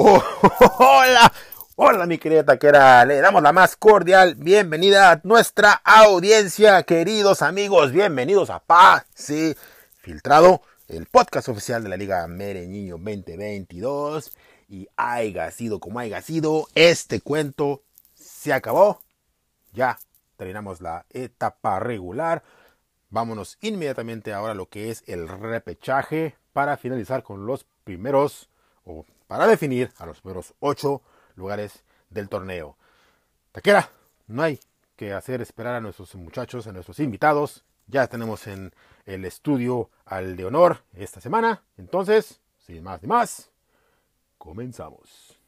Oh, hola, hola mi querida taquera, le damos la más cordial bienvenida a nuestra audiencia, queridos amigos, bienvenidos a Pase Filtrado, el podcast oficial de la Liga Mereñiño 2022 y haya sido como haya sido, este cuento se acabó, ya terminamos la etapa regular, vámonos inmediatamente ahora a lo que es el repechaje para finalizar con los primeros o para definir a los primeros ocho lugares del torneo. Taquera, no hay que hacer esperar a nuestros muchachos, a nuestros invitados. Ya tenemos en el estudio al de honor esta semana. Entonces, sin más ni más, comenzamos.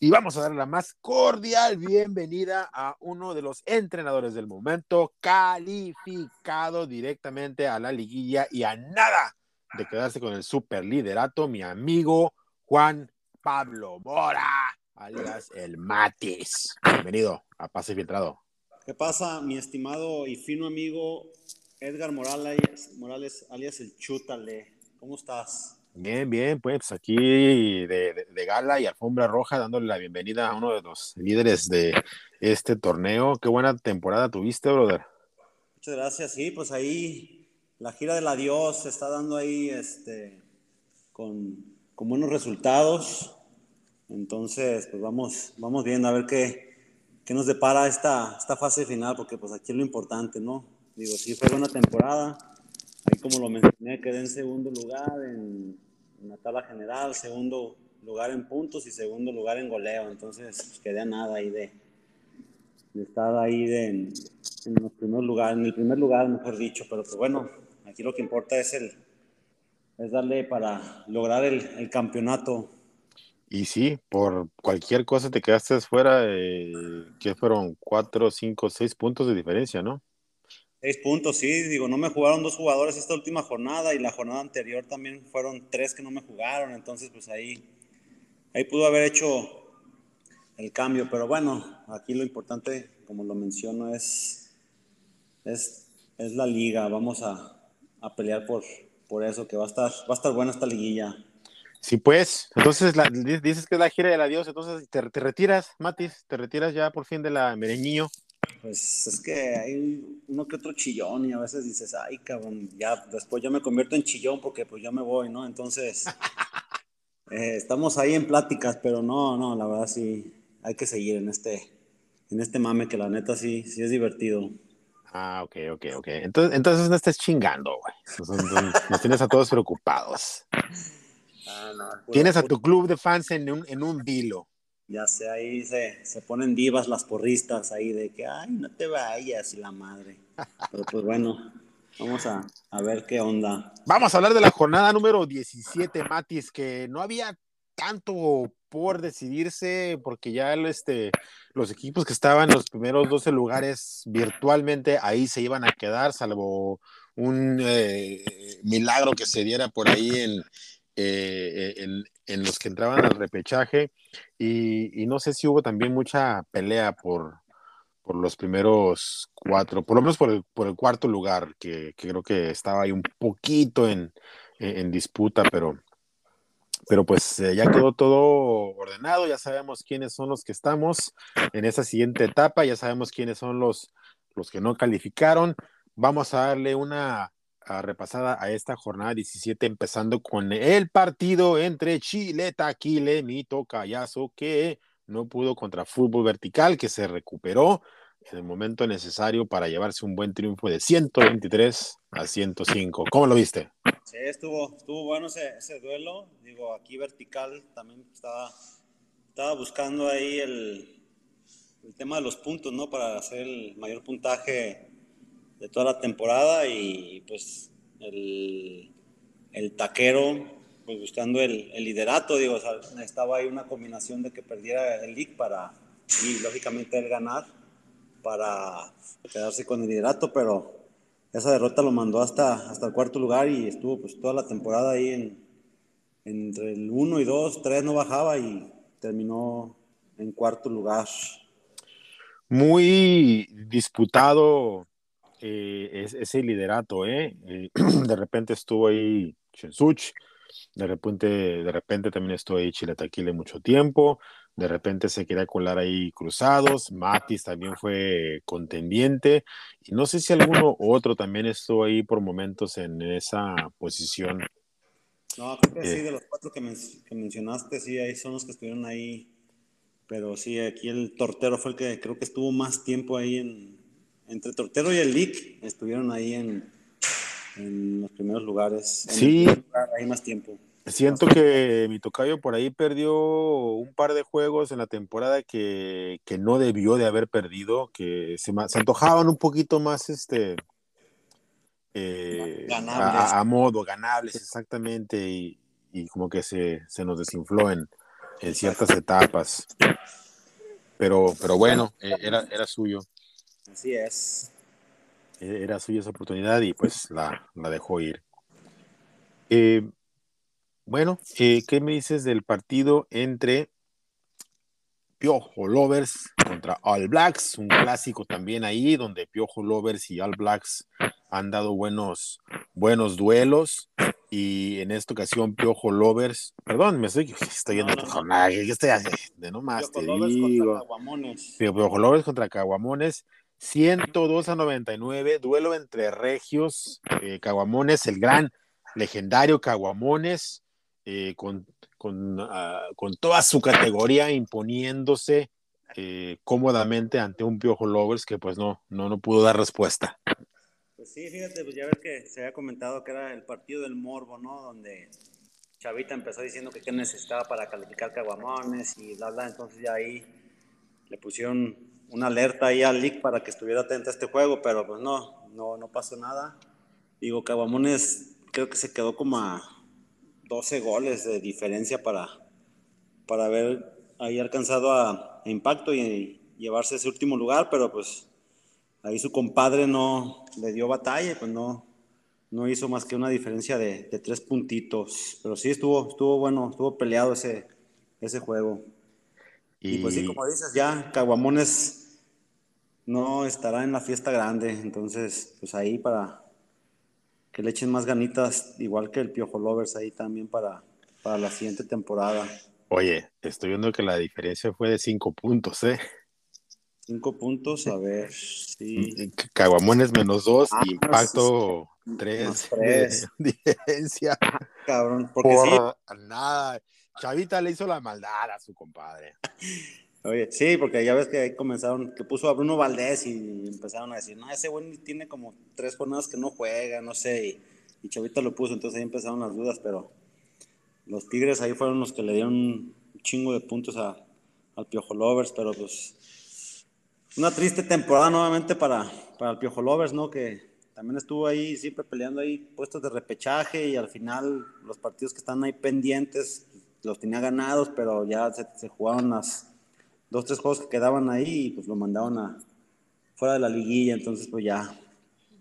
Y vamos a dar la más cordial bienvenida a uno de los entrenadores del momento, calificado directamente a la liguilla y a nada de quedarse con el super liderato, mi amigo Juan Pablo Mora, alias el Matis. Bienvenido a Pase Filtrado. ¿Qué pasa, mi estimado y fino amigo Edgar Morales, Morales alias el Chútale? ¿Cómo estás? Bien, bien, pues aquí de, de, gala y alfombra roja, dándole la bienvenida a uno de los líderes de este torneo. Qué buena temporada tuviste, brother. Muchas gracias, sí, pues ahí la gira del adiós se está dando ahí este, con, buenos resultados. Entonces, pues vamos, vamos viendo a ver qué, nos depara esta, esta fase final, porque pues aquí es lo importante, ¿no? Digo, sí fue buena temporada. Ahí como lo mencioné, quedé en segundo lugar en, en la tabla general, segundo lugar en puntos y segundo lugar en goleo. Entonces, pues quedé a nada ahí de, de estar ahí de, en, en, en el primer lugar, mejor dicho. Pero pues bueno, Aquí lo que importa es el es darle para lograr el, el campeonato. Y sí, por cualquier cosa te quedaste fuera, eh, que fueron cuatro, cinco, seis puntos de diferencia, ¿no? Seis puntos, sí, digo, no me jugaron dos jugadores esta última jornada y la jornada anterior también fueron tres que no me jugaron, entonces pues ahí, ahí pudo haber hecho el cambio, pero bueno, aquí lo importante, como lo menciono, es, es, es la liga, vamos a, a pelear por, por eso, que va a estar, va a estar buena esta liguilla. Sí, pues, entonces la, dices que es la gira del adiós, entonces te, te, retiras, Matis, te retiras ya por fin de la Mereñillo. Pues es que hay uno que otro chillón y a veces dices, ay, cabrón, ya después yo me convierto en chillón porque pues ya me voy, ¿no? Entonces, eh, estamos ahí en pláticas, pero no, no, la verdad sí, hay que seguir en este, en este mame que la neta sí, sí es divertido. Ah, ok, ok, ok. Entonces, entonces no estés chingando, güey. Nos tienes a todos preocupados. Ah, no, tienes a tu club de fans en un, en un vilo. Ya sé, ahí se, se, ponen divas las porristas ahí de que, ay, no te vayas, la madre. Pero pues bueno, vamos a, a ver qué onda. Vamos a hablar de la jornada número 17, Matis, que no había tanto por decidirse, porque ya este, los equipos que estaban en los primeros 12 lugares virtualmente ahí se iban a quedar, salvo un eh, milagro que se diera por ahí en, eh, en, los que entraban al repechaje. Y, y, no sé si hubo también mucha pelea por, por los primeros cuatro, por lo menos por el, por el cuarto lugar, que, que creo que estaba ahí un poquito en, en disputa, pero pero pues eh, ya quedó todo ordenado, ya sabemos quiénes son los que estamos en esa siguiente etapa, ya sabemos quiénes son los, los que no calificaron. Vamos a darle una repasada a esta jornada 17, empezando con el partido entre Chile, Taquile, Mito, Callazo, que no pudo contra Fútbol Vertical, que se recuperó en el momento necesario para llevarse un buen triunfo de 123 a 105. ¿Cómo lo viste? Sí, estuvo, estuvo bueno ese, ese duelo. Digo, aquí vertical también estaba, estaba buscando ahí el, el, tema de los puntos, ¿no? Para hacer el mayor puntaje de toda la temporada y pues el, el taquero, pues buscando el, el liderato, digo, o sea, estaba ahí una combinación de que perdiera el league para, y lógicamente él ganar para quedarse con el liderato, pero esa derrota lo mandó hasta, hasta el cuarto lugar y estuvo pues toda la temporada ahí en, entre el 1 y 2, 3 no bajaba y terminó en cuarto lugar. Muy disputado eh, ese liderato, ¿eh? ¿eh? De repente estuvo ahí Chensuch, De repente, de repente también estoy ahí Chiletaquile mucho tiempo. De repente se quería colar ahí cruzados. Matis también fue contendiente. Y no sé si alguno otro también estuvo ahí por momentos en esa posición. No, creo que sí, eh. de los cuatro que, mencionaste, sí, ahí son los que estuvieron ahí. Pero sí, aquí el Tortero fue el que creo que estuvo más tiempo ahí en. Entre Tortero y el Lick estuvieron ahí en, en los primeros lugares. sí. ahí más tiempo. Siento que mi tocayo por ahí perdió un par de juegos en la temporada que, que no debió de haber perdido, que se, se antojaban un poquito más este eh, a, modo, ganables, exactamente, y, y como que se, se, nos desinfló en, en ciertas etapas. Pero, pero bueno, eh, era, era suyo. Así es. E, era suya esa oportunidad y pues la, la dejó ir. Eh, bueno, eh, ¿qué me dices del partido entre Piojo Lovers contra All Blacks? Un clásico también ahí, donde Piojo Lovers y All Blacks han dado buenos, buenos duelos. Y en esta ocasión, Piojo Lovers, perdón, me estoy, estoy yendo no, no, ¿qué estoy haciendo? De nomás te digo. Piojo Lovers contra Caguamones. 102 a 99, duelo entre regios, eh, Caguamones, el gran legendario Caguamones, eh, con, con, uh, con, toda su categoría imponiéndose eh, cómodamente ante un Piojo Lovers que pues no, no, no pudo dar respuesta. Pues sí, fíjate, pues ya ves que se había comentado que era el partido del Morbo, ¿no? Donde Chavita empezó diciendo que qué necesitaba para calificar Caguamones y bla, bla, entonces ya ahí le pusieron una alerta ahí al League para que estuviera atento a este juego, pero pues no, no, no pasó nada. Digo, Caguamones creo que se quedó como a 12 goles de diferencia para, para haber ahí alcanzado a, impacto y, llevarse ese último lugar, pero pues ahí su compadre no le dio batalla y pues no, no hizo más que una diferencia de, tres puntitos. Pero sí estuvo, estuvo bueno, estuvo peleado ese, ese juego. Y, y pues sí, como dices, ya Caguamones no estará en la fiesta grande, entonces pues ahí para, que le echen más ganitas, igual que el Piojo Lovers ahí también para, para la siguiente temporada. Oye, estoy viendo que la diferencia fue de cinco puntos, ¿eh? Cinco puntos, a ver, sí. Caguamones menos dos ah, Impacto tres, tres. diferencia. Cabrón, porque Por nada. Chavita le hizo la maldad a su compadre. Oye, sí, porque ya ves que ahí comenzaron, que puso a Bruno Valdés y empezaron a decir, no, ese güey tiene como tres jornadas que no juega, no sé, y, Chavita lo puso, entonces ahí empezaron las dudas, pero los Tigres ahí fueron los que le dieron un chingo de puntos a, al Piojo Lovers, pero pues una triste temporada nuevamente para, para el Piojo Lovers, ¿no? Que también estuvo ahí siempre peleando ahí puestos de repechaje y al final los partidos que están ahí pendientes los tenía ganados, pero ya se, se jugaron las dos, tres juegos que quedaban ahí y pues lo mandaron a fuera de la liguilla, entonces pues ya.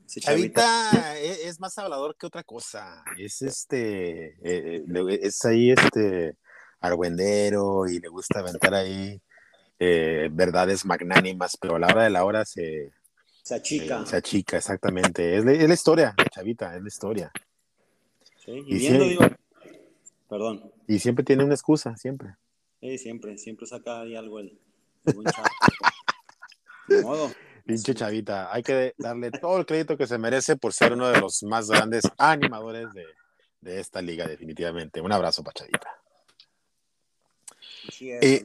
Chavita e, es más hablador que otra cosa, es este, eh, eh, es ahí este argüendero y le gusta aventar ahí eh, verdades magnánimas, pero a la hora de la hora se... Se achica. se achica, exactamente. Es, la, historia, Chavita, es la historia. Sí, y, viendo, digo, perdón. Y siempre tiene una excusa, siempre. Sí, siempre, siempre saca ahí algo el, modo. Pinche chavita, hay que darle todo el crédito que se merece por ser uno de los más grandes animadores de, esta liga, definitivamente. Un abrazo, Pachadita. Eh,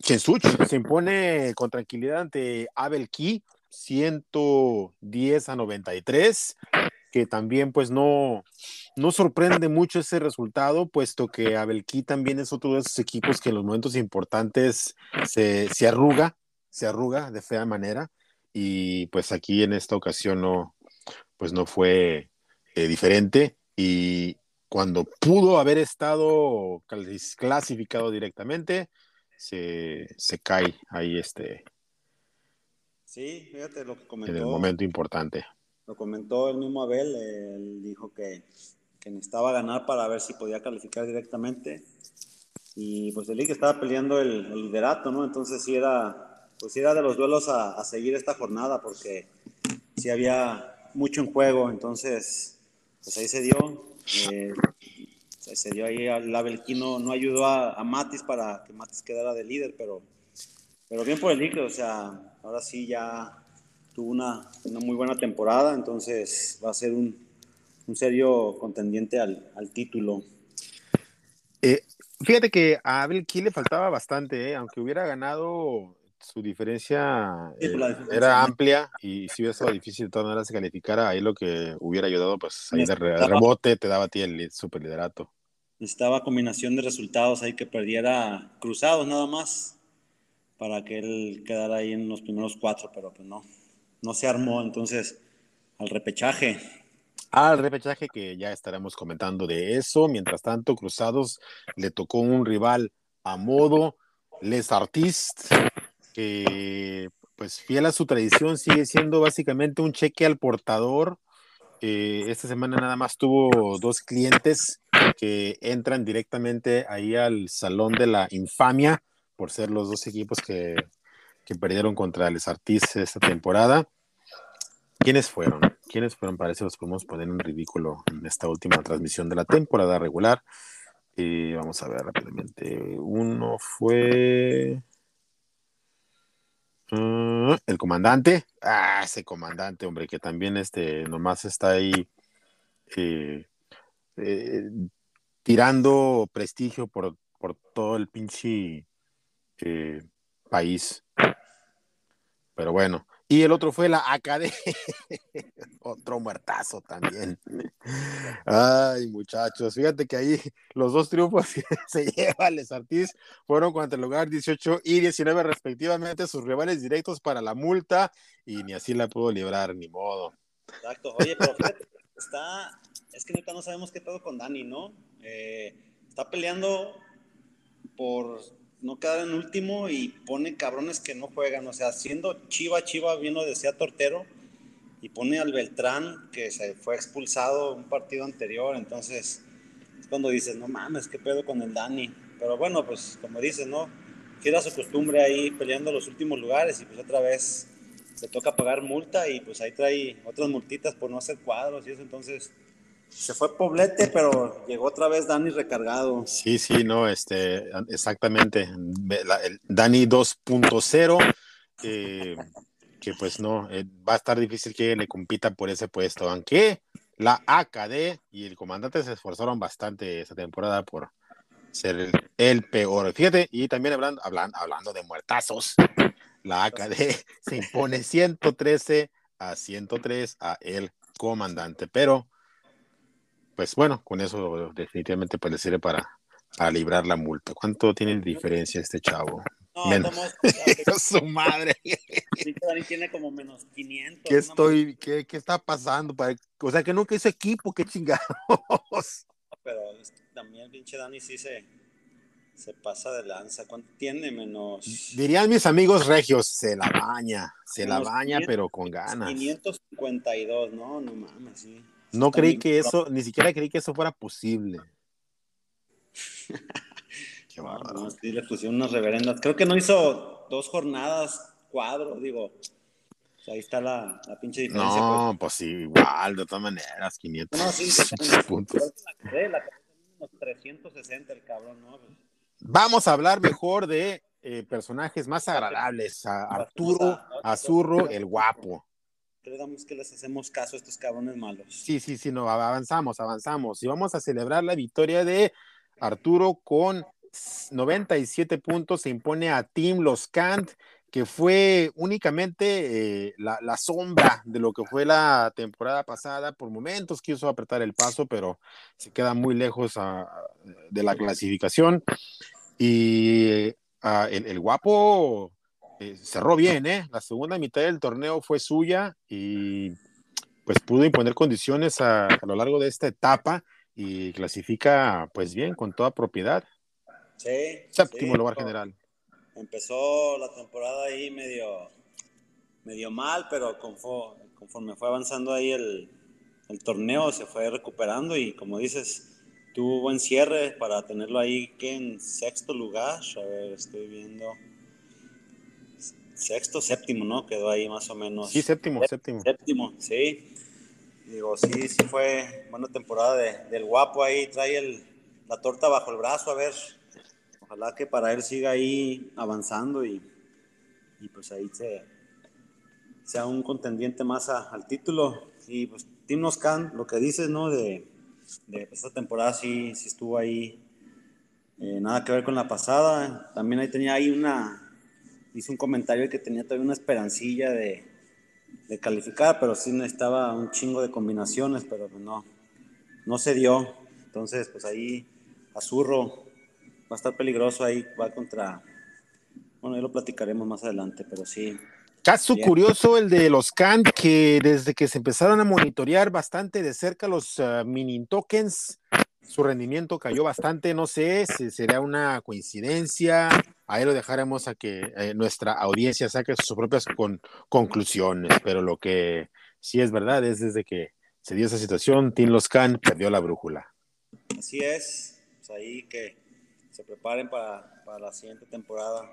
se impone con tranquilidad ante Abel Key, 110 a 93 que también pues no, no sorprende mucho ese resultado, puesto que Abelquí también es otro de esos equipos que en los momentos importantes se, se arruga, se arruga de fea manera, y pues aquí en esta ocasión no, pues no fue eh, diferente, y cuando pudo haber estado clasificado directamente, se, se cae ahí este... Sí, fíjate lo que comentó. En el momento importante lo comentó el mismo Abel, él dijo que, que, necesitaba ganar para ver si podía calificar directamente. Y pues el Liga estaba peleando el, liderato, ¿no? Entonces sí era, pues era de los duelos a, seguir esta jornada porque sí había mucho en juego, entonces pues ahí se dio. Eh, se, dio ahí, la Belquino no ayudó a, a, Matis para que Matis quedara de líder, pero, pero bien por el líquido, o sea, ahora sí ya tuvo una, una muy buena temporada, entonces va a ser un, un serio contendiente al, al título. Eh, fíjate que a Abel le faltaba bastante, ¿eh? aunque hubiera ganado, su diferencia, eh, era amplia y si hubiera sido difícil de todas maneras se calificara, ahí lo que hubiera ayudado, pues ahí de rebote te daba a ti el super liderato. Necesitaba combinación de resultados ahí que perdiera cruzados nada más para que él quedara ahí en los primeros cuatro, pero pues no, no se armó, entonces al repechaje. Al repechaje que ya estaremos comentando de eso. Mientras tanto, Cruzados le tocó un rival a modo, Les Artistes, que pues fiel a su tradición sigue siendo básicamente un cheque al portador. Eh, esta semana nada más tuvo dos clientes que entran directamente ahí al salón de la infamia por ser los dos equipos que, que perdieron contra Les Artistes esta temporada. ¿Quiénes fueron? ¿Quiénes fueron? Para eso los podemos poner en ridículo en esta última transmisión de la temporada regular. Eh, vamos a ver rápidamente. Uno fue. Ah, el comandante. Ah, ese comandante, hombre, que también este, nomás está ahí eh, eh, tirando prestigio por, por, todo el pinche país. Pero bueno, y el otro fue la AKD. Otro muertazo también. Ay, muchachos, fíjate que ahí los dos triunfos se lleva Les Artis fueron contra el lugar 18 y 19 respectivamente, sus rivales directos para la multa y ni así la pudo librar, ni modo. Exacto. Oye, pero fíjate, está, es que neta no sabemos qué pedo con Dani, ¿no? Eh, está peleando por no queda en último y pone cabrones que no juegan. O sea, siendo Chiva, Chiva vino decía Tortero y pone al Beltrán que se fue expulsado un partido anterior. Entonces es cuando dices, no mames, qué pedo con el Dani. Pero bueno, pues como dices, ¿no? Queda su costumbre ahí peleando los últimos lugares y pues otra vez se toca pagar multa y pues ahí trae otras multitas por no hacer cuadros y eso. Entonces se fue Poblete, pero llegó otra vez Dani recargado. Sí, sí, no, este, exactamente. Dani 2.0, que pues no, eh, va a estar difícil que le compita por ese puesto, aunque la AKD y el comandante se esforzaron bastante esta temporada por ser el, peor. Fíjate, y también hablando, hablando, hablando de muertazos, la AKD se impone 113 a 103 a el comandante, pero pues bueno, con eso definitivamente puede le sirve para, para librar la multa. ¿Cuánto tiene de diferencia este chavo? No, menos. su madre. tiene como menos 500. ¿Qué, estoy, qué, qué está pasando? O sea, que nunca hizo equipo, qué chingados. Pero también el pinche Dani sí se, se pasa de lanza. ¿Cuánto tiene? Menos. Dirían mis amigos regios, se la baña, se la baña, pero con ganas. 552, no, no mames, sí. No creí que eso, ni siquiera creí que eso fuera posible. Qué bárbaro. No, sí, le pusieron unas reverendas. Creo que no hizo dos jornadas cuadro, digo. ahí está la, la pinche diferencia. No, pues. pues sí, igual, de todas maneras, 500 no, sí, puntos. La, 360 el cabrón, ¿no? Vamos a hablar mejor de eh, personajes más agradables. A Arturo Azurro, el guapo creemos que les hacemos caso a estos cabrones malos. Sí, sí, sí, no, avanzamos, avanzamos. Y vamos a celebrar la victoria de Arturo con 97 puntos. Se impone a Tim Los Cant, que fue únicamente eh, la, sombra de lo que fue la temporada pasada. Por momentos quiso apretar el paso, pero se queda muy lejos de la clasificación. Y ah, el guapo eh, cerró bien, ¿eh? La segunda mitad del torneo fue suya y pues pudo imponer condiciones a, lo largo de esta etapa y clasifica pues bien, con toda propiedad. Sí. Séptimo lugar general. Empezó la temporada ahí medio, medio mal, pero conforme, conforme fue avanzando ahí el, el torneo se fue recuperando y como dices, tuvo buen cierre para tenerlo ahí que en sexto lugar. A ver, estoy viendo sexto, séptimo, ¿no? Quedó ahí más o menos. Sí, séptimo, séptimo. Séptimo, sí. digo, sí, sí fue buena temporada del guapo ahí, trae el, la torta bajo el brazo, a ver, ojalá que para él siga ahí avanzando y, y pues ahí se, sea un contendiente más al título. Y pues Tim Noscan, lo que dices, ¿no? De, de esta temporada sí, sí estuvo ahí, eh, nada que ver con la pasada. También ahí tenía ahí una, hizo un comentario que tenía todavía una esperancilla de, de calificar, pero sí necesitaba un chingo de combinaciones, pero no, no se dio. Entonces, pues ahí Azurro va a estar peligroso ahí, va contra, bueno, ya lo platicaremos más adelante, pero sí, Caso curioso el de los Kant, que desde que se empezaron a monitorear bastante de cerca los uh, mini tokens, su rendimiento cayó bastante. No sé si sería una coincidencia. Ahí lo dejaremos a que eh, nuestra audiencia saque sus propias con, conclusiones. Pero lo que sí es verdad es desde que se dio esa situación, Tim Loscan perdió la brújula. Así es. Pues ahí que se preparen para, para la siguiente temporada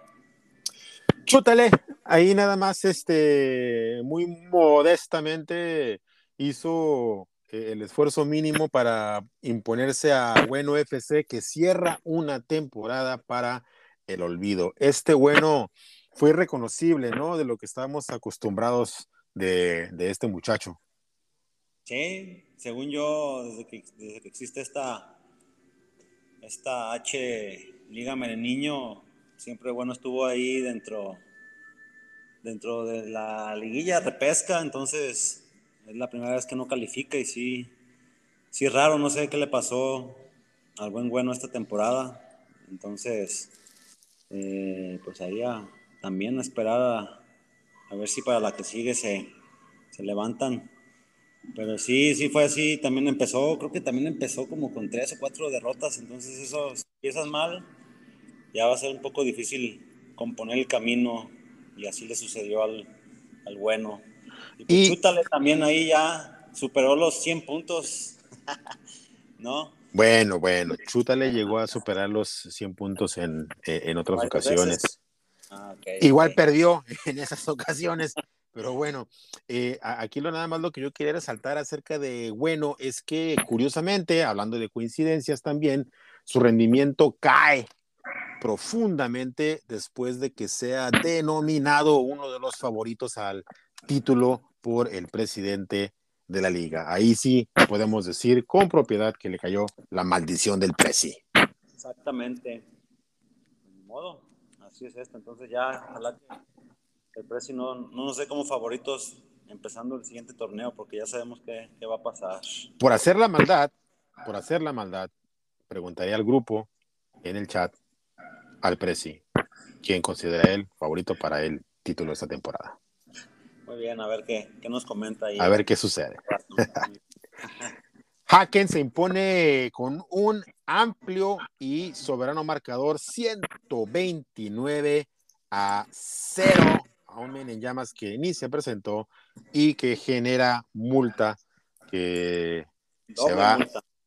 Chútale, ahí nada más, este, muy modestamente hizo el esfuerzo mínimo para imponerse a Bueno FC que cierra una temporada para el olvido. Este bueno fue reconocible, ¿no? De lo que estábamos acostumbrados de, de este muchacho. Sí, según yo, desde que, desde que existe esta, esta H Liga Niño, siempre bueno estuvo ahí dentro, dentro de la liguilla de pesca, entonces es la primera vez que no califica y sí, sí raro, no sé qué le pasó al buen bueno esta temporada, entonces eh, pues ahí también esperar a, a, ver si para la que sigue se, se levantan. Pero sí, sí fue así, también empezó, creo que también empezó como con tres o cuatro derrotas, entonces eso, si empiezas mal, ya va a ser un poco difícil componer el camino y así le sucedió al, al bueno. Y, pues, Chútale también ahí ya superó los 100 puntos, ¿no? Bueno, bueno, Chútale llegó a superar los 100 puntos en, eh, en otras ocasiones. Ah, Igual perdió en esas ocasiones, pero bueno, eh, aquí lo nada más lo que yo quería resaltar acerca de bueno es que curiosamente, hablando de coincidencias también, su rendimiento cae profundamente después de que sea denominado uno de los favoritos al título por el presidente de la liga. Ahí sí podemos decir con propiedad que le cayó la maldición del presi. Exactamente. De modo, así es esto. Entonces ya, ojalá que el presi no, no nos dé como favoritos empezando el siguiente torneo, porque ya sabemos qué, qué va a pasar. Por hacer la maldad, por hacer la maldad, preguntaría al grupo en el chat al Presi, quien considera él favorito para el título de esta temporada. Muy bien, a ver qué, qué nos comenta ahí. A ver qué sucede. Haken se impone con un amplio y soberano marcador 129 a 0 a un men en llamas que ni se presentó y que genera multa que se va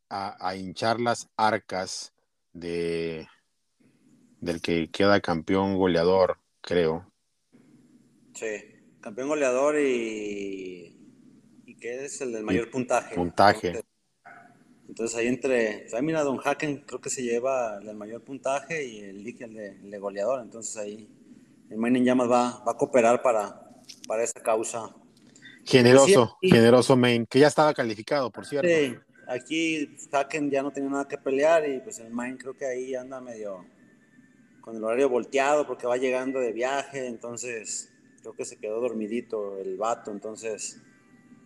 a hinchar las arcas de del que queda campeón goleador, creo. Sí, campeón goleador y, y que es el del mayor puntaje. Puntaje. Entonces, ahí entre, ahí mira, Don Haken creo que se lleva el mayor puntaje y el Lick el de, goleador. Entonces ahí el Main Llamas va, va a cooperar para, para esa causa. Generoso, generoso Main, que ya estaba calificado, por cierto. Sí, aquí Haken ya no tenía nada que pelear y pues el Main creo que ahí anda medio, con el horario volteado porque va llegando de viaje, entonces creo que se quedó dormidito el vato, entonces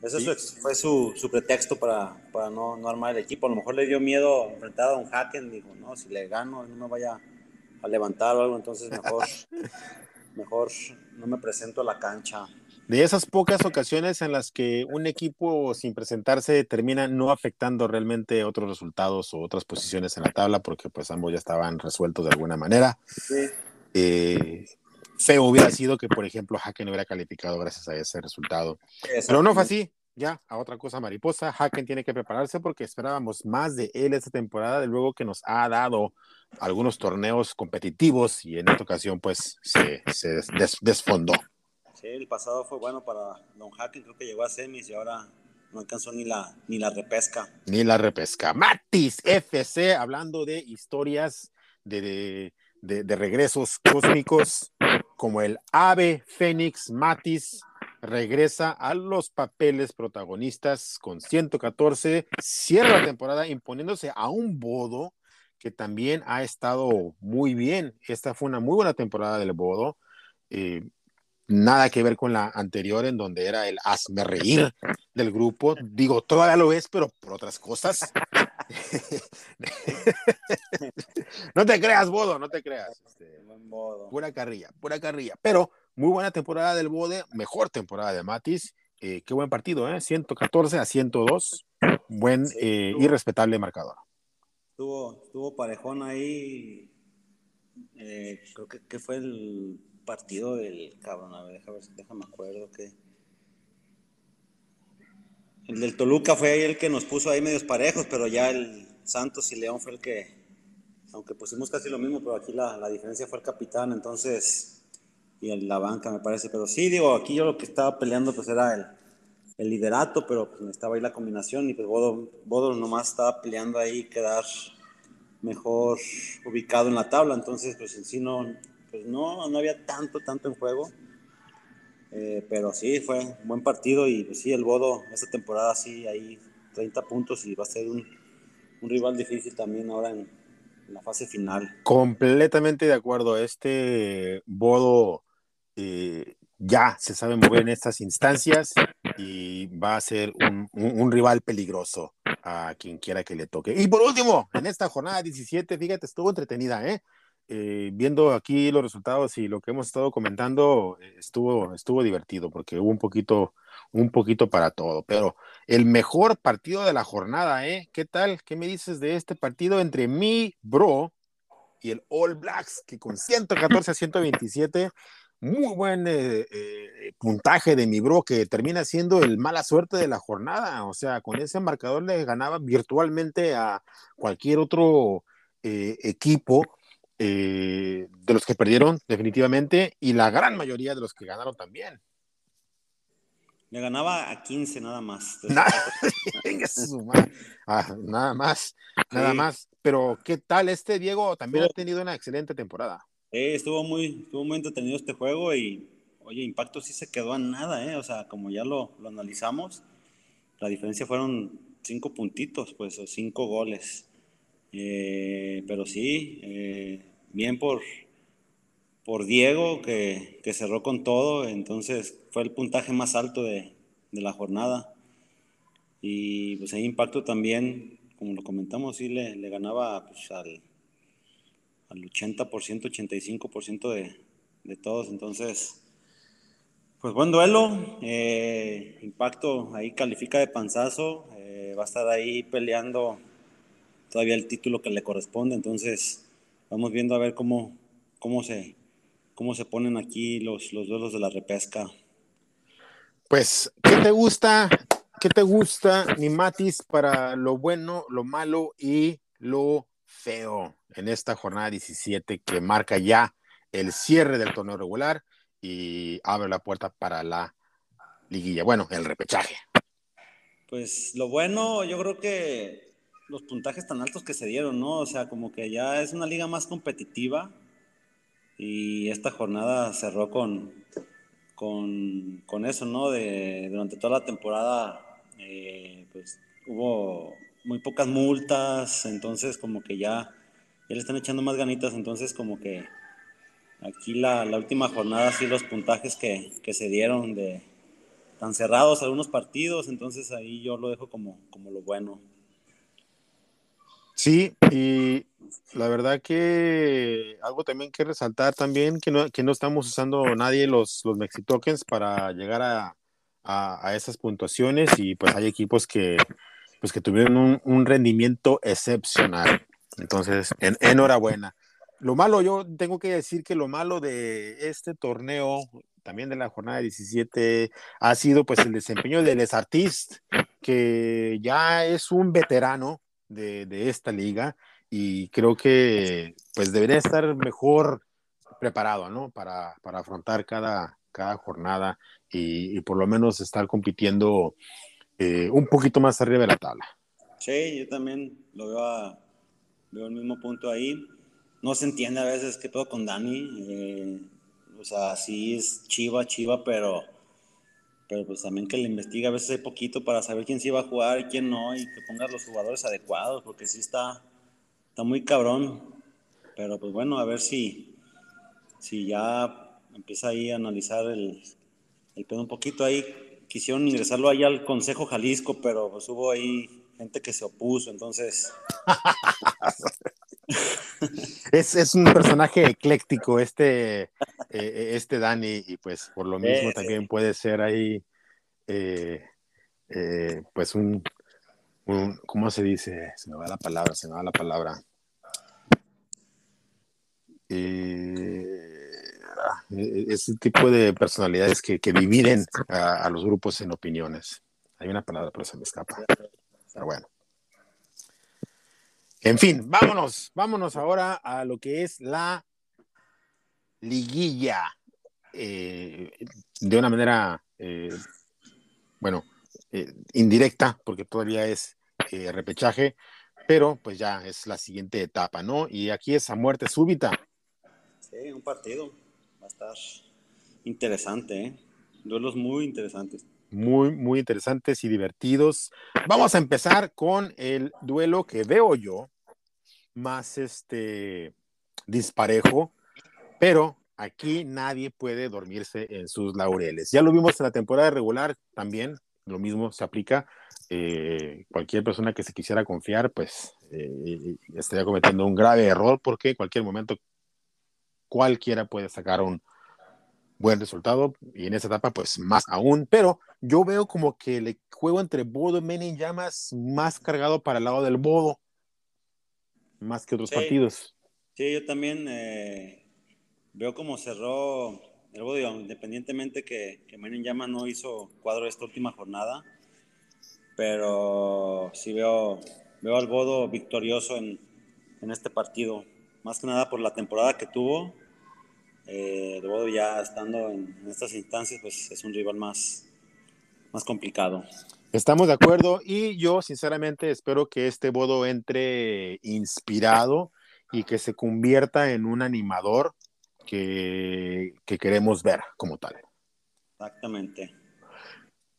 ese fue su, su, pretexto para, para no, no, armar el equipo. A lo mejor le dio miedo enfrentar a Don Haken, dijo, no, si le gano no me vaya a levantar o algo, entonces mejor, mejor no me presento a la cancha de esas pocas ocasiones en las que un equipo sin presentarse termina no afectando realmente otros resultados o otras posiciones en la tabla porque pues ambos ya estaban resueltos de alguna manera. Eh, feo hubiera sido que, por ejemplo, Haken hubiera calificado gracias a ese resultado. Pero no fue así. Ya, a otra cosa mariposa, Haken tiene que prepararse porque esperábamos más de él esta temporada, de luego que nos ha dado algunos torneos competitivos y en esta ocasión pues se, desfondó el pasado fue bueno para Don Hacken, creo que llegó a semis y ahora no alcanzó ni la, ni la repesca. Ni la repesca. Matis FC, hablando de historias de, de, de regresos cósmicos, como el ave Fénix Matis regresa a los papeles protagonistas con 114, cierra la temporada imponiéndose a un Bodo que también ha estado muy bien. Esta fue una muy buena temporada del Bodo. Eh, nada que ver con la anterior en donde era el hazme reír del grupo. Digo, todavía lo es, pero por otras cosas. no te creas, Bodo, no te creas. Este, pura carrilla, pura carrilla. Pero muy buena temporada del Bode, mejor temporada de Matis. Eh, qué buen partido, ¿eh? 114 a 102. Buen eh, y respetable marcador. Estuvo, estuvo parejón ahí. Eh, creo que, que, fue el partido del cabrón. A ver, déjame, déjame acuerdo que. El del Toluca fue ahí el que nos puso ahí medios parejos, pero ya el Santos y León fue el que, aunque pusimos casi lo mismo, pero aquí la, la diferencia fue el capitán, entonces y en la banca, me parece. Pero sí, digo, aquí yo lo que estaba peleando pues era el, el liderato, pero pues estaba ahí la combinación y pues Bodo, Bodo nomás estaba peleando ahí quedar mejor ubicado en la tabla. Entonces, pues en sí no, pues no, no había tanto, tanto en juego. Eh, pero sí, fue un buen partido y pues sí, el Bodo esta temporada sí, ahí 30 puntos y va a ser un, un rival difícil también ahora en, la fase final. Completamente de acuerdo. Este Bodo eh, ya se sabe mover en estas instancias y va a ser un, un, rival peligroso a quien quiera que le toque. Y por último, en esta jornada 17, fíjate, estuvo entretenida, ¿eh? Eh, viendo aquí los resultados y lo que hemos estado comentando, estuvo, estuvo divertido porque hubo un poquito, un poquito para todo. Pero el mejor partido de la jornada, ¿eh? ¿Qué tal? ¿Qué me dices de este partido entre mi bro y el All Blacks, que con 114 a 127 muy buen eh, eh, puntaje de mi bro, que termina siendo el mala suerte de la jornada. O sea, con ese marcador le ganaba virtualmente a cualquier otro eh, equipo de los que perdieron definitivamente y la gran mayoría de los que ganaron también. Le ganaba a 15 nada más. Nada, ah, nada más, nada sí. más. Pero, ¿qué tal este Diego? También ha tenido una excelente temporada. Eh, estuvo, muy, estuvo muy entretenido este juego y, oye, Impacto sí se quedó a nada, ¿eh? O sea, como ya lo, lo analizamos, la diferencia fueron cinco puntitos, pues, o cinco goles. Eh, pero sí, eh, bien por, por Diego, que, que, cerró con todo, entonces fue el puntaje más alto de, de la jornada. Y pues ahí Impacto también, como lo comentamos, sí le, le ganaba pues, al al 80%, 85% de, de todos. Entonces, pues buen duelo. Eh, impacto ahí califica de panzazo. Eh, va a estar ahí peleando todavía el título que le corresponde. Entonces, vamos viendo a ver cómo, cómo, se, cómo se ponen aquí los, los duelos de la repesca. Pues, ¿qué te gusta? ¿Qué te gusta, mi Matis, para lo bueno, lo malo y lo feo en esta jornada 17 que marca ya el cierre del torneo regular y abre la puerta para la liguilla. Bueno, el repechaje. Pues lo bueno, yo creo que los puntajes tan altos que se dieron, ¿no? O sea, como que ya es una liga más competitiva y esta jornada cerró con, con, con eso, ¿no? De, durante toda la temporada, eh, pues hubo muy pocas multas, entonces como que ya, ya le están echando más ganitas, entonces como que aquí la, la última jornada, sí los puntajes que, que, se dieron de tan cerrados algunos partidos, entonces ahí yo lo dejo como, como lo bueno. Sí, y la verdad que algo también que resaltar también, que no, que no estamos usando nadie los, los Mexitokens para llegar a, a, a esas puntuaciones y pues hay equipos que pues que tuvieron un, un rendimiento excepcional. Entonces, en, enhorabuena. Lo malo, yo tengo que decir que lo malo de este torneo, también de la jornada 17, ha sido pues el desempeño de Les Artistes, que ya es un veterano de, de, esta liga y creo que pues debería estar mejor preparado, ¿no? Para, para afrontar cada, cada jornada y, por lo menos estar compitiendo eh, un poquito más arriba de la tabla. Sí, yo también lo veo, veo el mismo punto ahí. No se entiende a veces qué pedo con Dani. Eh, o sea, sí es chiva, chiva, pero, pero pues también que le investiga a veces hay poquito para saber quién sí va a jugar y quién no, y que pongas los jugadores adecuados, porque sí está, está muy cabrón. Pero pues bueno, a ver si, si ya empieza ahí a analizar el, el pedo un poquito ahí. Quisieron ingresarlo ahí al Consejo Jalisco, pero pues hubo ahí gente que se opuso, entonces. es, es, un personaje ecléctico este, eh, eh, este Dani, y pues por lo mismo también puede ser ahí, eh, pues un, un, ¿cómo se dice? Se me va la palabra, se me va la palabra. ese tipo de personalidades que, que dividen a, a los grupos en opiniones. Hay una palabra, pero se me escapa. Pero bueno. En fin, vámonos, vámonos ahora a lo que es la liguilla. Eh, de una manera, eh, bueno, eh, indirecta, porque todavía es repechaje, pero pues ya es la siguiente etapa, ¿no? Y aquí es a muerte súbita. Sí, un partido. Va a estar interesante, ¿eh? Duelos muy interesantes muy, muy interesantes y divertidos. Vamos a empezar con el duelo que veo yo más este disparejo, pero aquí nadie puede dormirse en sus laureles. Ya lo vimos en la temporada regular también, lo mismo se aplica. Eh, cualquier persona que se quisiera confiar, pues eh, estaría cometiendo un grave error porque en cualquier momento cualquiera puede sacar un, buen resultado y en esa etapa pues más aún, pero yo veo como que el juego entre Bodo y Menin Llamas más cargado para el lado del Bodo, más que otros partidos. Sí, yo también eh, veo como cerró el Bodo, independientemente que, que Menin Llamas no hizo cuadro esta última jornada, pero sí veo, veo al Bodo victorioso en, en este partido, más que nada por la temporada que tuvo eh, de modo ya estando en, estas instancias, pues es un rival más, más complicado. Estamos de acuerdo y yo sinceramente espero que este Bodo entre inspirado y que se convierta en un animador que, que queremos ver como tal. Exactamente.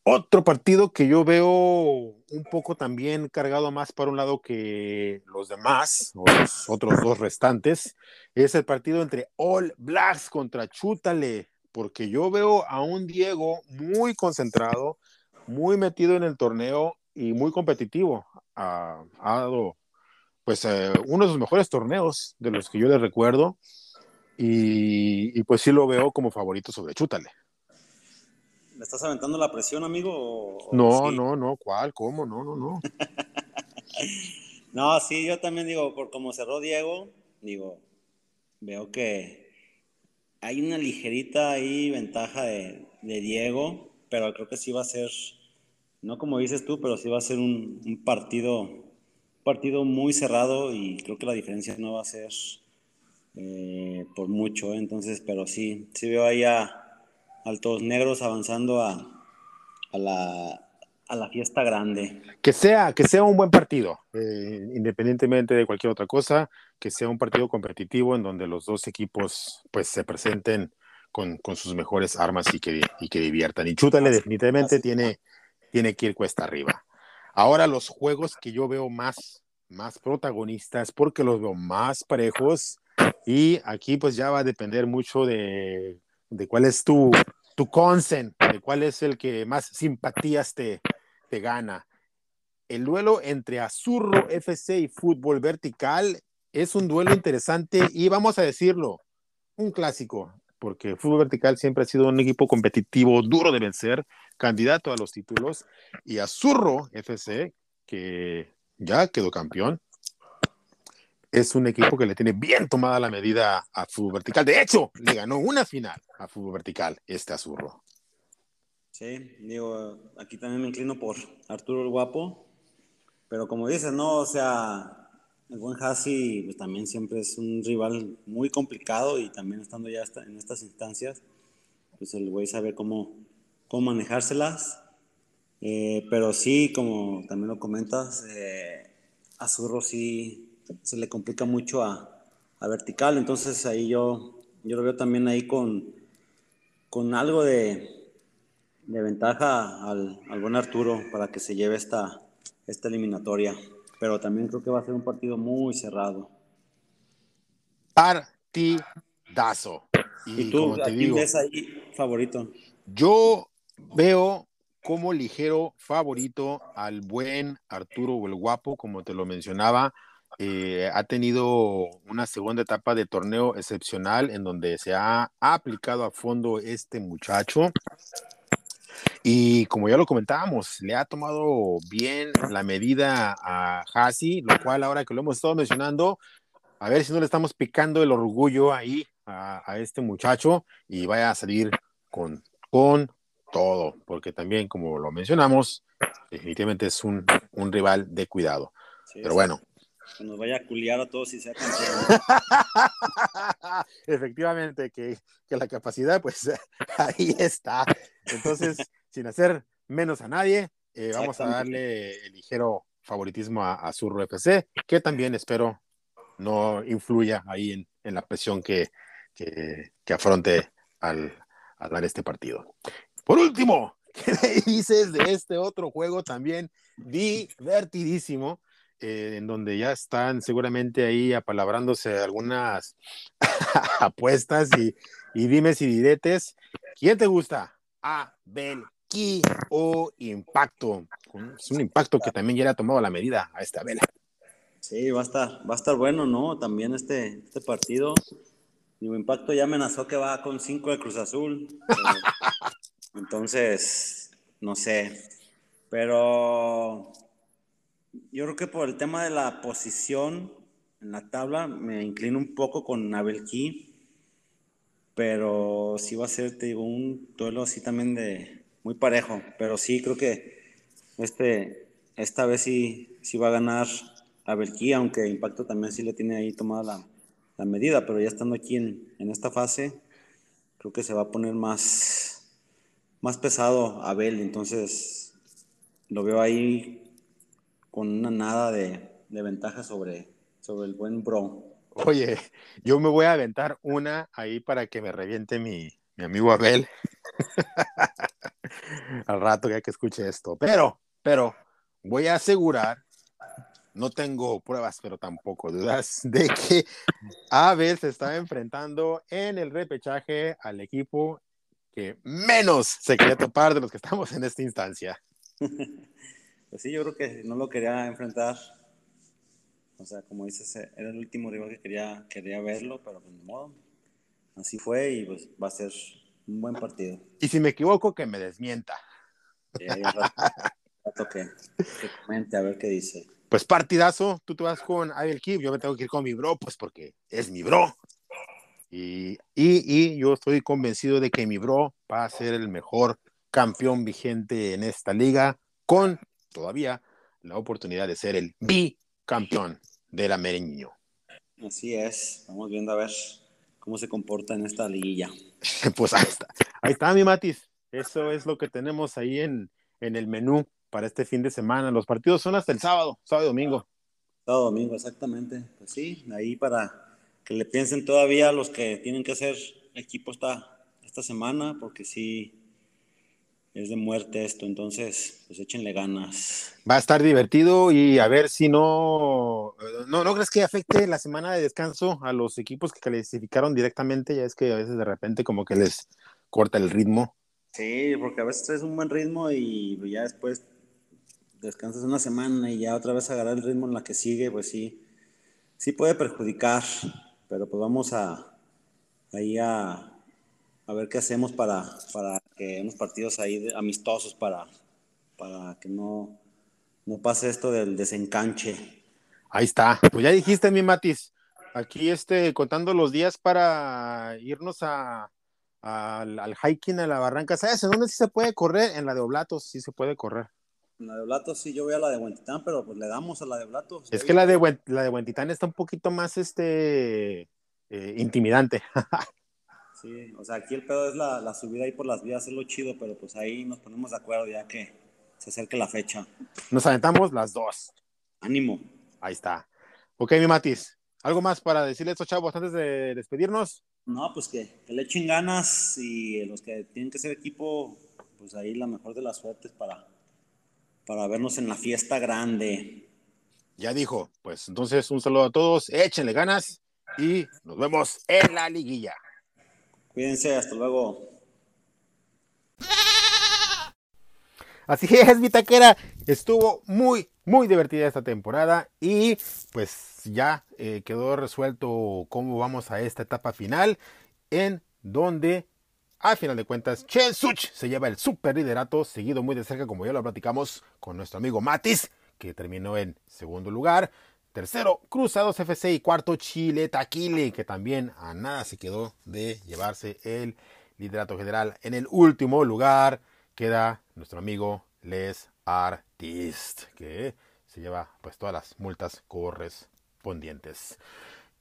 Otro partido que yo veo un poco también cargado más para un lado que los demás, o los otros dos restantes, es el partido entre All Blacks contra Chútale, porque yo veo a un Diego muy concentrado, muy metido en el torneo y muy competitivo. Ha, dado pues eh, uno de los mejores torneos de los que yo le recuerdo y, y pues sí lo veo como favorito sobre Chútale. ¿Me estás aventando la presión, amigo? no, no, no, ¿cuál? ¿Cómo? No, no, no. no, sí, yo también digo, por como cerró Diego, digo, veo que hay una ligerita ahí ventaja de, Diego, pero creo que sí va a ser, no como dices tú, pero sí va a ser un, partido, partido muy cerrado y creo que la diferencia no va a ser eh, por mucho, ¿eh? entonces, pero sí, sí veo ahí a altos negros avanzando a, la, fiesta grande. Que sea, que sea un buen partido, eh, independientemente de cualquier otra cosa, que sea un partido competitivo en donde los dos equipos pues se presenten con, sus mejores armas y que, y que diviertan. Y Chútale definitivamente tiene, tiene que ir cuesta arriba. Ahora los juegos que yo veo más, más protagonistas, porque los veo más parejos, y aquí pues ya va a depender mucho de, de cuál es tu, tu consen, de cuál es el que más simpatías te, te gana. El duelo entre Azurro FC y Fútbol Vertical es un duelo interesante y vamos a decirlo, un clásico, porque Fútbol Vertical siempre ha sido un equipo competitivo, duro de vencer, candidato a los títulos, y Azurro FC, que ya quedó campeón, es un equipo que le tiene bien tomada la medida a Fútbol Vertical. De hecho, le ganó una final a Fútbol Vertical este Azurro. Sí, digo, aquí también me inclino por Arturo el Guapo, pero como dices, no, o sea, el buen Hassi pues, también siempre es un rival muy complicado y también estando ya en estas instancias, pues el güey sabe cómo, cómo manejárselas. Eh, pero sí, como también lo comentas, eh, a sí se le complica mucho a, vertical, entonces ahí yo, yo lo veo también ahí con, con algo de, de ventaja al, al, buen Arturo para que se lleve esta, esta eliminatoria. Pero también creo que va a ser un partido muy cerrado. Partidazo. Y, tú, como te digo, ves ahí favorito? Yo veo como ligero favorito al buen Arturo o el guapo, como te lo mencionaba. Eh, ha tenido una segunda etapa de torneo excepcional en donde se ha, aplicado a fondo este muchacho. Y como ya lo comentábamos, le ha tomado bien la medida a Hasi, lo cual ahora que lo hemos estado mencionando, a ver si no le estamos picando el orgullo ahí a, a este muchacho y vaya a salir con, con todo, porque también, como lo mencionamos, definitivamente es un, un rival de cuidado. Pero bueno. Que nos vaya a culiar a todos y sea Efectivamente, que, que, la capacidad, pues ahí está. Entonces, sin hacer menos a nadie, eh, vamos a darle el ligero favoritismo a, a FC, que también espero no influya ahí en, en la presión que, que, que afronte al, al dar este partido. Por último, ¿qué dices de este otro juego también divertidísimo? Eh, en donde ya están seguramente ahí apalabrándose algunas apuestas y, y dimes y diretes. ¿Quién te gusta? Abel O Impacto. Es un impacto que también ya le ha tomado la medida a esta vela. Sí, va a estar, va a estar bueno, ¿no? También este, este partido. Mi impacto ya amenazó que va con cinco de Cruz Azul. Entonces, no sé. Pero yo creo que por el tema de la posición en la tabla me inclino un poco con Abel Key. Pero sí va a ser, digo, un duelo así también de muy parejo. Pero sí creo que este, esta vez sí, sí va a ganar Abel Key, aunque Impacto también sí le tiene ahí tomada la, la medida. Pero ya estando aquí en, en esta fase, creo que se va a poner más más pesado Abel, entonces lo veo ahí con una nada de, ventaja sobre, sobre el buen Bro. Oye, yo me voy a aventar una ahí para que me reviente mi, mi amigo Abel. Al rato ya que escuche esto. Pero, pero, voy a asegurar, no tengo pruebas, pero tampoco dudas, de que Abel se está enfrentando en el repechaje al equipo que menos se quería topar de los que estamos en esta instancia. Pues sí, yo creo que no lo quería enfrentar. O sea, como dices, era el último rival que quería, quería verlo, pero pues de modo. Así fue y pues va a ser un buen partido. Y si me equivoco, que me desmienta. Sí, rato, que, que, comente a ver qué dice. Pues partidazo, tú te vas con Abel Kib, yo me tengo que ir con mi bro, pues porque es mi bro. Y, y, yo estoy convencido de que mi bro va a ser el mejor campeón vigente en esta liga, con todavía la oportunidad de ser el bicampeón de la Mereño. Así es, vamos viendo a ver cómo se comporta en esta liguilla. pues ahí está, ahí está mi Matis. Eso es lo que tenemos ahí en, en el menú para este fin de semana. Los partidos son hasta el sábado, sábado y domingo. Sábado domingo, exactamente. Pues sí, ahí para que le piensen todavía los que tienen que hacer equipo esta, esta semana, porque sí es de muerte esto, entonces pues échenle ganas. Va a estar divertido y a ver si no, no, ¿no crees que afecte la semana de descanso a los equipos que clasificaron directamente? Ya es que a veces de repente como que les corta el ritmo. Sí, porque a veces es un buen ritmo y ya después descansas una semana y ya otra vez agarrar el ritmo en la que sigue, pues sí, sí puede perjudicar pero pues vamos a ahí a, a ver qué hacemos para, para que unos partidos ahí amistosos para, para que no, no pase esto del desencanche. Ahí está, pues ya dijiste mi Matis, aquí este, contando los días para irnos a, al, hiking a la barranca, ¿sabes en dónde sí se puede correr? En la de Oblatos sí se puede correr. En la de Oblatos sí, yo voy a la de Huentitán, pero pues le damos a la de Oblatos. Es que la de, la de Huentitán está un poquito más este, eh, intimidante. sí, o sea, aquí el pedo es la, la, subida ahí por las vías, es lo chido, pero pues ahí nos ponemos de acuerdo ya que, se acerque la fecha. Nos aventamos las dos. Ánimo. Ahí está. Ok, mi Matis. ¿Algo más para decirle a estos chavos antes de despedirnos? No, pues que, que le echen ganas y los que tienen que ser equipo, pues ahí la mejor de las suertes para, para vernos en la fiesta grande. Ya dijo, pues entonces un saludo a todos, échenle ganas y nos vemos en la liguilla. Cuídense, hasta luego. Así es, mi taquera, estuvo muy, muy divertida esta temporada y pues ya eh, quedó resuelto cómo vamos a esta etapa final en donde al final de cuentas Chen Such se lleva el super liderato seguido muy de cerca como ya lo platicamos con nuestro amigo Matis que terminó en segundo lugar. Tercero, Cruzados FC y cuarto, Chile Taquile, que también a nada se quedó de llevarse el liderato general. En el último lugar queda nuestro amigo Les Artist, que se lleva pues todas las multas correspondientes.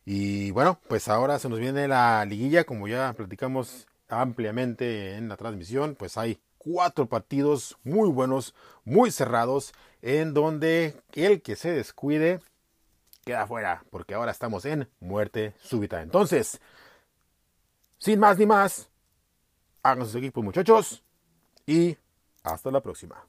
Y bueno, pues ahora se nos viene la liguilla, como ya platicamos ampliamente en la transmisión, pues hay cuatro partidos muy buenos, muy cerrados, en donde el que se descuide queda fuera, porque ahora estamos en muerte súbita. Entonces, sin más ni más, hagan sus equipos muchachos y hasta la próxima.